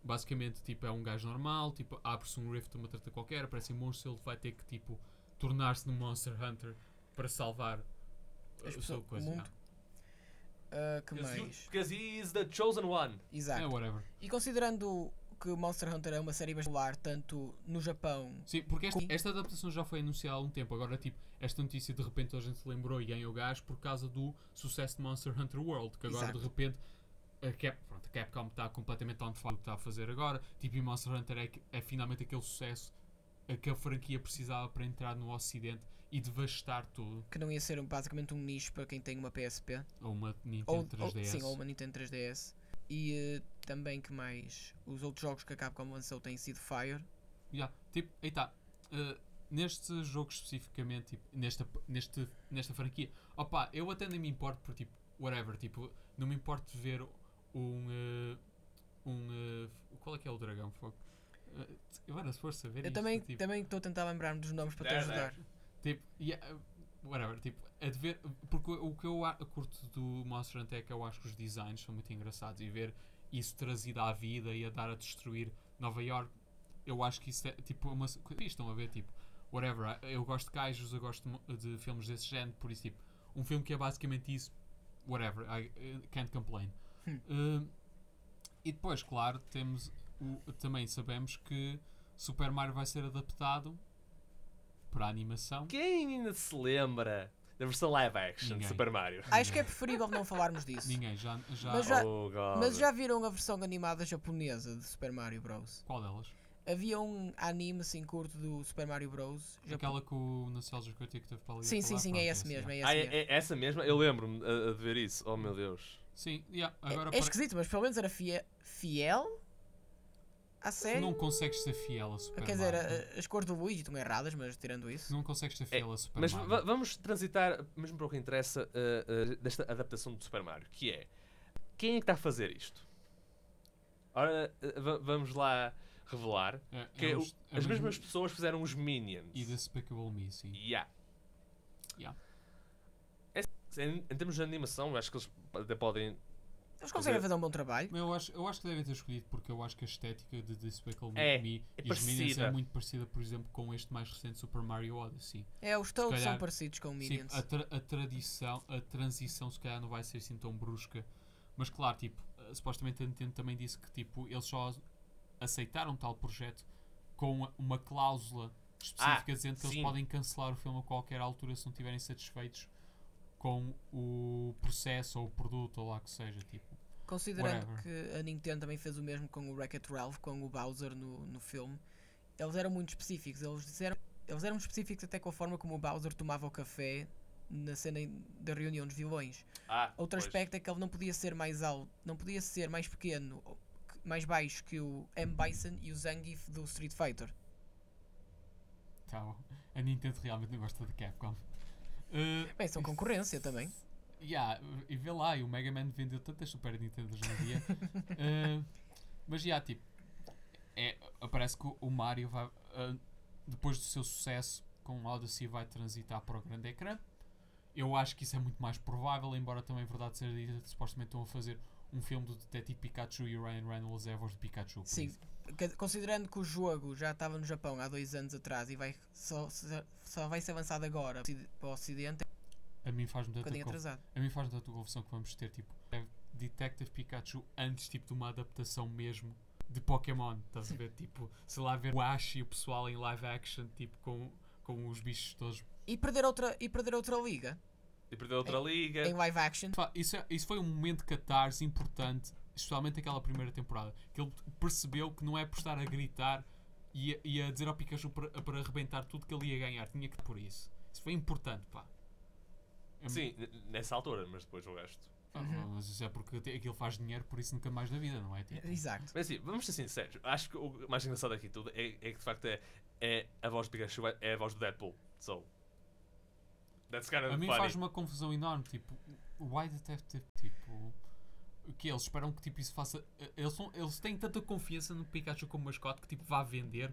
Basicamente, tipo, é um gajo normal, tipo, abre-se um rift, uma treta qualquer, aparece um monstro, ele vai ter que, tipo, tornar-se num Monster Hunter para salvar uh, As a sua coisa. mundo. Ah, que mais? because he is the chosen one. Exato. whatever. E considerando que Monster Hunter é uma série bastante popular tanto no Japão Sim, porque esta, Sim. esta adaptação já foi anunciada há um tempo. Agora, tipo, esta notícia de repente a gente se lembrou e ganhou gás por causa do sucesso de Monster Hunter World. Que agora Exato. de repente a, Cap, pronto, a Capcom está completamente on fire do que está a fazer agora. Tipo, e Monster Hunter é, é finalmente aquele sucesso a que a franquia precisava para entrar no Ocidente e devastar tudo. que não ia ser basicamente um nicho para quem tem uma PSP Ou uma Nintendo ou, ou, 3DS. sim, ou uma Nintendo 3DS e eh, também que mais os outros jogos que a Capcom lançou têm sido Fire Yeah, tipo, aí tá. Uh, neste jogo especificamente, tipo, nesta, neste, nesta franquia, opa, eu até nem me importo por tipo, whatever, tipo, não me importo de ver um, uh, um. uh, qual é que é o dragão? Fogo? Uh, agora, se for saber. Eu isto, também tipo, também estou a tentar lembrar-me dos nomes para te ajudar. Tipo, yeah, uh, whatever, tipo, é de ver, porque o que eu curto do Monster Hunter é que eu acho que os designs são muito engraçados e ver isso trazido à vida e a dar a destruir Nova York, eu acho que isso é tipo uma. Estão a ver, tipo, whatever, uh, eu gosto de kaijus, eu gosto de filmes desse género, por isso, tipo, um filme que é basicamente isso, whatever, I uh, can't complain. Hum. Uh, e depois, claro, temos o, também sabemos que Super Mario vai ser adaptado para a animação. Quem ainda se lembra da versão live action de Ninguém. Super Mario? Acho que é preferível não falarmos disso. Ninguém já. já, Mas já- Oh. Mas já viram a versão animada japonesa de Super Mario Bros? Qual delas? Havia um anime assim curto do Super Mario Bros. Aquela que o Nostalgia Critic teve para ali. Sim, sim, sim, é esse mesmo. yeah. É Ah, esse é, mesmo. é essa mesma? Eu lembro-me de ver isso. Oh meu Deus. Sim, yeah, É- agora é, para- esquisito, mas pelo menos era fie- fiel à série. não consegues ser fiel a Super Quer dizer, Mario. a- as cores do Luigi estão erradas, mas tirando isso. Não consegues ser fiel a Super Mas Mario. va- vamos transitar mesmo para o que interessa uh, uh, desta adaptação do Super Mario, que é quem é que está a fazer isto? Ora, uh, va- vamos lá revelar É- que é os- é as mesmo- mesmas pessoas fizeram os Minions. E Despicable Me, sim. Yeah. Yeah. É- em, em termos de animação, acho que eles até podem. Eles conseguem fazer um bom trabalho. Eu acho, eu acho que devem ter escolhido porque eu acho que a estética de Despicable É, Me é e os Minions parecida. é muito parecida, por exemplo, com este mais recente Super Mario Odyssey. É, os todos são parecidos com o Sim, Minions. a, tra- a tradição, a transição se calhar não vai ser assim tão brusca. Mas claro, tipo, eh, supostamente a Nintendo também disse que tipo, eles só aceitaram tal projeto com uma cláusula específica dizendo que sim. eles podem cancelar o filme a qualquer altura se não estiverem satisfeitos com o processo ou o produto ou lá que seja. Tipo, Considerando whatever. que a Nintendo também fez o mesmo com o Wreck-It Ralph, com o Bowser no, no filme, eles eram muito específicos. Eles, disseram, eles eram específicos até com a forma como o Bowser tomava o café na cena da reunião dos vilões. Ah, Outro pois. aspecto é que ele não podia ser mais alto, não podia ser mais pequeno, mais baixo que o M. Bison e o Zangief do Street Fighter. tá, a Nintendo realmente não gosta de Capcom. Eh, Bem, são concorrência também. Yeah, e vê lá, e o Mega Man vendeu tantas Super Nintendo hoje em dia. Uh, mas já, tipo, é, parece que o- Mario vai, uh, depois do seu sucesso com o Odyssey, vai transitar para o grande ecrã. Eu acho que isso é muito mais provável, embora também verdade seja dita, que supostamente estão a fazer um filme do Detetive Pikachu e o Ryan Reynolds é a voz de Pikachu. Sim, que- considerando que o jogo já estava no Japão há dois anos atrás e vai, só, só- vai ser avançado agora para o Ocidente, A mim faz-me um tanta atrasado. A mim faz tanta confusão que vamos ter tipo é Detective Pikachu antes tipo de uma adaptação mesmo de Pokémon. Estás a ver? Tipo, sei lá, ver o Ash e o pessoal em live action, tipo, com, com os bichos todos. E perder outra, e perder outra liga E perdeu outra liga. em live action. Isso, é- isso foi um momento de catarse importante, especialmente aquela primeira temporada. Que ele percebeu que não é por estar a gritar e a, e a dizer ao Pikachu para, para arrebentar tudo que ele ia ganhar. Tinha que por isso. Isso foi importante, pá. É Sim, nessa altura, mas depois o resto. Ah, Uhum. Mas isso é porque aquilo faz dinheiro, por isso nunca mais na vida, não é? Tipo, Exato. Mas assim, vamos ser sinceros. Acho que o mais engraçado aqui tudo é, é que de facto é, é a voz de Pikachu, é- é a voz do Deadpool. So. That's kind of A mim funny. faz uma confusão enorme, tipo, why detective, tipo, o que eles esperam que tipo isso faça, eh, eles, são, eles têm tanta confiança no Pikachu como mascote que tipo vá vender,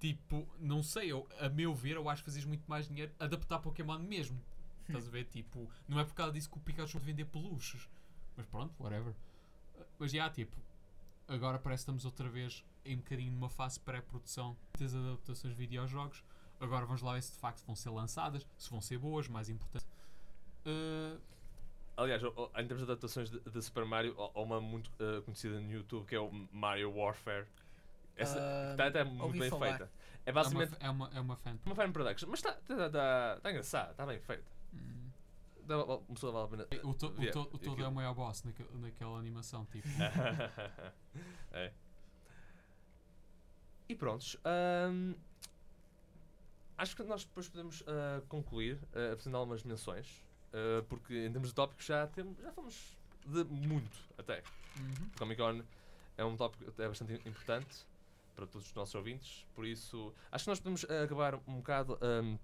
tipo, não sei, eu, a meu ver eu acho que fazias muito mais dinheiro adaptar Pokémon mesmo, estás a ver, tipo, não é por causa disso que o Pikachu vai vender peluches, mas pronto, whatever, mas já, tipo, agora parece que estamos outra vez em um bocadinho numa fase pré-produção das adaptações de videojogos. Agora vamos lá ver se de facto vão ser lançadas, se vão ser boas, mais importante. Uh, Aliás, o- o- em termos de adaptações de, de Super Mario, há uma muito eh, conhecida no YouTube que é o Mario Warfare. Essa Ah, está até muito bem falar. feita. É é, uma, basicamente é, uma, é uma fan. uma fan production, mas está tá, tá, tá engraçado, está bem feita. Hum. Dá- a. O, to, o, to, o todo é o maior boss naque, naquela animação. Tipo, é. E prontos. ahm, acho que nós depois podemos ah, concluir uh, fazendo algumas menções. ah, porque em termos de tópicos já, temos, já fomos de muito até. uhum. Comic Con é um tópico até bastante importante para todos os nossos ouvintes. Por isso, acho que nós podemos acabar um bocado ahm,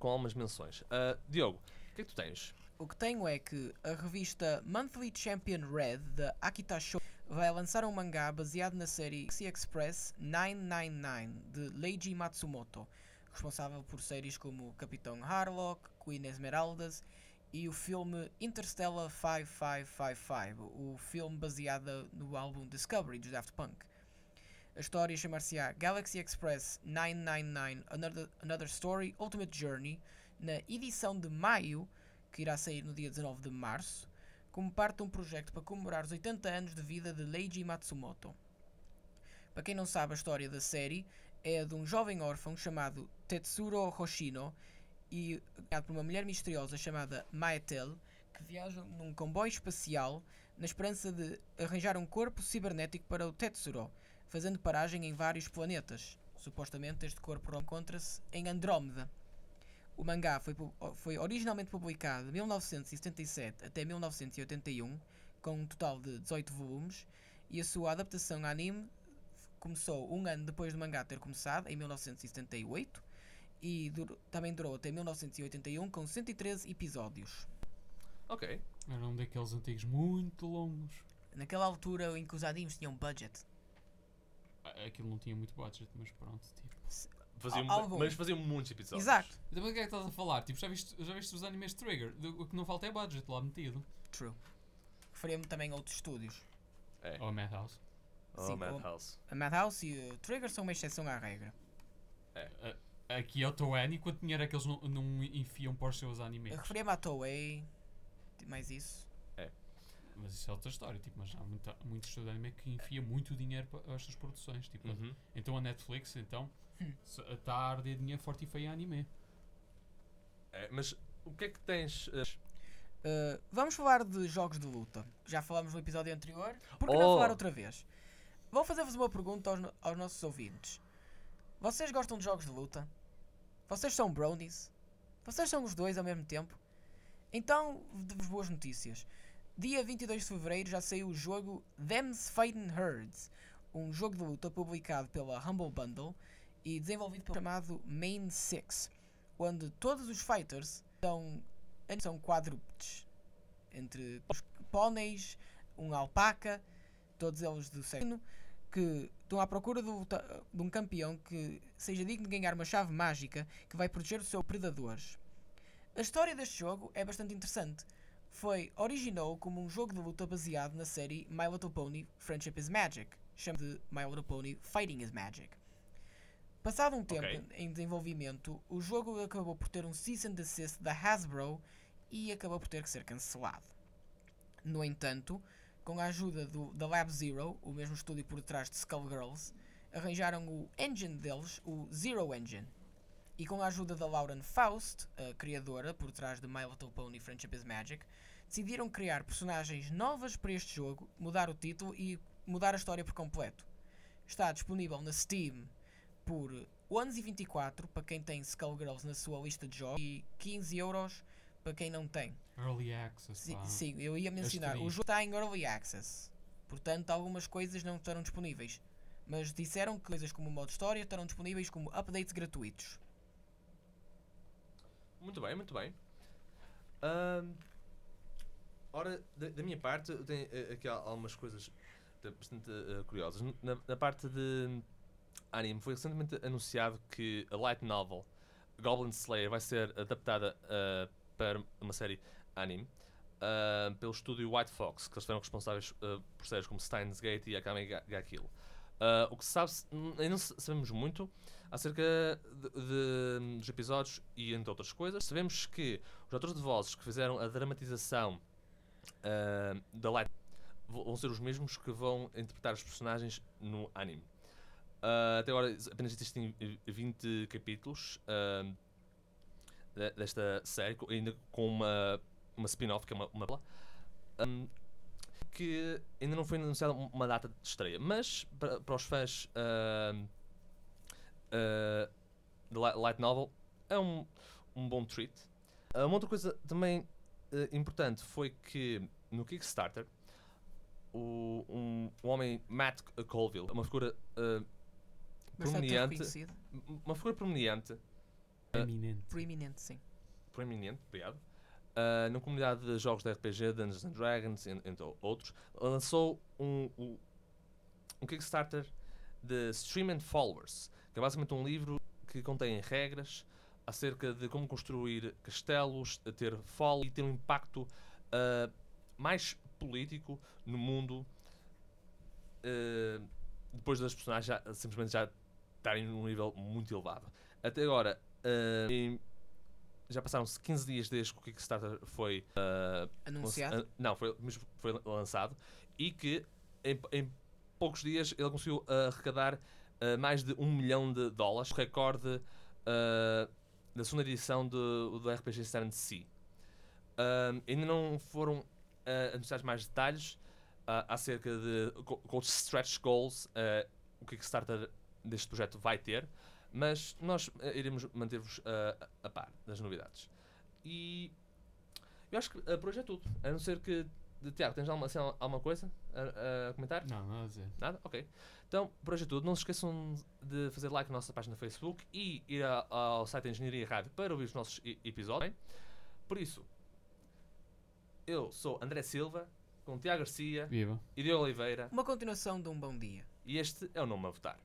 com algumas menções. Ah, Diogo, o que é que tu tens? O que tenho é que a revista Monthly Champion Red da Akita Show vai lançar um mangá baseado na série Galaxy Express 999 de Leiji Matsumoto, responsável por séries como Capitão Harlock, Queen Esmeraldas e o filme Interstellar 5555, o filme baseado no álbum Discovery dos Daft Punk. A história chamar-se-á Galaxy Express 999 Another, Another Story Ultimate Journey, na edição de maio, que irá sair no dia 19 de março, como parte de um projeto para comemorar os 80 anos de vida de Leiji Matsumoto. Para quem não sabe, a história da série é de um jovem órfão chamado Tetsuro Hoshino e criado por uma mulher misteriosa chamada Maetel, que viaja num comboio espacial na esperança de arranjar um corpo cibernético para o Tetsuro, fazendo paragem em vários planetas. Supostamente este corpo encontra-se em Andrómeda. O mangá foi, foi originalmente publicado de 1977 até 1981, com um total de 18 volumes, e a sua adaptação a anime começou um ano depois do mangá ter começado, em 1978, e durou- também durou até 1981 com 113 episódios. Ok. Era um daqueles antigos muito longos. Naquela altura em que os animes tinham budget. Aquilo não tinha muito budget, mas pronto. Tipo. Faziam, Algum. mas faziam muitos episódios. Exato. Então, mas o que é que estás a falar? Tipo, já viste, já viste os animes de Trigger? Do- O que não falta é budget lá metido. True. Referia-me também a outros estúdios. É. Ou a Madhouse. Oh, Sim, Madhouse. A Madhouse e o Trigger são uma exceção à regra. Aqui é o Toei, quanto dinheiro é que eles não, não enfiam para os seus animes? Eu referia-me à Toei, mais isso. Mas isso é outra história, tipo, mas há muita, muito de anime que enfia muito dinheiro para as suas produções. Tipo, Uhum. Então a Netflix, então, está a arder dinheiro forte e feio em anime. É, mas o que é que tens. Uh, vamos falar de jogos de luta. Já falámos no episódio anterior. Por que Oh. não falar outra vez? Vou fazer-vos uma pergunta aos, aos nossos ouvintes. Vocês gostam de jogos de luta? Vocês são brownies? Vocês são os dois ao mesmo tempo? Então, de-vos boas notícias. Dia 22 de Fevereiro já saiu o jogo Them's Fighting Herds, um jogo de luta publicado pela Humble Bundle e desenvolvido pelo chamado Main Six, onde todos os fighters são, são quadrúpedes, entre os póneis, um alpaca, todos eles do sexo, que estão à procura do ta- de um campeão que seja digno de ganhar uma chave mágica que vai proteger os seus predadores. A história deste jogo é bastante interessante. Foi originou como um jogo de luta baseado na série My Little Pony Friendship is Magic, chamado de My Little Pony Fighting is Magic. Passado um tempo Ok. em desenvolvimento, o jogo acabou por ter um cease and desist da Hasbro e acabou por ter que ser cancelado. No entanto, com a ajuda do, da Lab Zero, o mesmo estúdio por trás de Skullgirls, arranjaram o engine deles, o Zero Engine. E com a ajuda da Lauren Faust, a criadora por trás de My Little Pony Friendship is Magic, decidiram criar personagens novas para este jogo, mudar o título e mudar a história por completo. Está disponível na Steam por 11,24 para quem tem Skullgirls na sua lista de jogos e 15 euros para quem não tem. Early Access, Sim, pá. sim, eu ia mencionar. O jogo está em Early Access. Portanto, algumas coisas não estarão disponíveis. Mas disseram que coisas como o modo história estarão disponíveis como updates gratuitos. Muito bem, muito bem. Ahm, ora, da, da minha parte, eu tenho eh, aqui al- algumas coisas bastante eh, curiosas. Na, na parte de anime, foi recentemente anunciado que a light novel Goblin Slayer vai ser adaptada ah, para uma série anime ah, pelo estúdio White Fox, que eles foram responsáveis por séries como Steins Gate e Akame ga, Kill. O que se sabe, ainda não sa- sabemos muito, acerca de- de- dos episódios e entre outras coisas. Sabemos que os atores de vozes que fizeram a dramatização ah, da Light vão ser os mesmos que vão interpretar os personagens no anime. Ah, até agora apenas existem eh, 20 capítulos de- desta série, ainda com uma, uma spin-off que é uma, uma um, que ainda não foi anunciada um- uma data de estreia, mas para, para os fãs ah, ah, de Li- Light Novel é um, um bom treat. Uma outra coisa também ah, importante foi que no Kickstarter o, um, um homem, Matt Colville, uma figura Bastante prominente, uma figura prominente Eminente. Preeminente, sim. proeminente, obrigado. ah, na comunidade de jogos de RPG, Dungeons and Dragons, en- entre outros, lançou um, um, um Kickstarter de Stream and Followers, que é basicamente um livro que contém regras acerca de como construir castelos, ter follow e ter um impacto ah, mais político no mundo ah, depois das personagens já, simplesmente já estarem num nível muito elevado. Até agora, em- já passaram-se 15 dias desde que o Kickstarter foi Anunciado. Não, foi, mesmo foi lançado. E que em, em poucos dias ele conseguiu arrecadar mais de um milhão de dólares, recorde ah, da segunda edição do, do RPG Stand Sea. Ah, ainda não foram ah, anunciados mais detalhes ah, acerca de os stretch goals ah, o Kickstarter deste projeto vai ter, mas nós iremos manter-vos a par das novidades. E eu acho que uh, por hoje é tudo. A não ser que. De- Tiago, tens alguma, assim, alguma coisa a, a comentar? Não, nada a dizer. Nada? Ok. Então, por hoje é tudo. Não se esqueçam de fazer like na nossa página no Facebook e ir a- ao site da Engenharia Rádio para ouvir os nossos episódios. Por isso, eu sou André Silva, com Tiago Garcia Viva. e Diogo Oliveira, Uma continuação de um bom dia. e este é o nome a votar.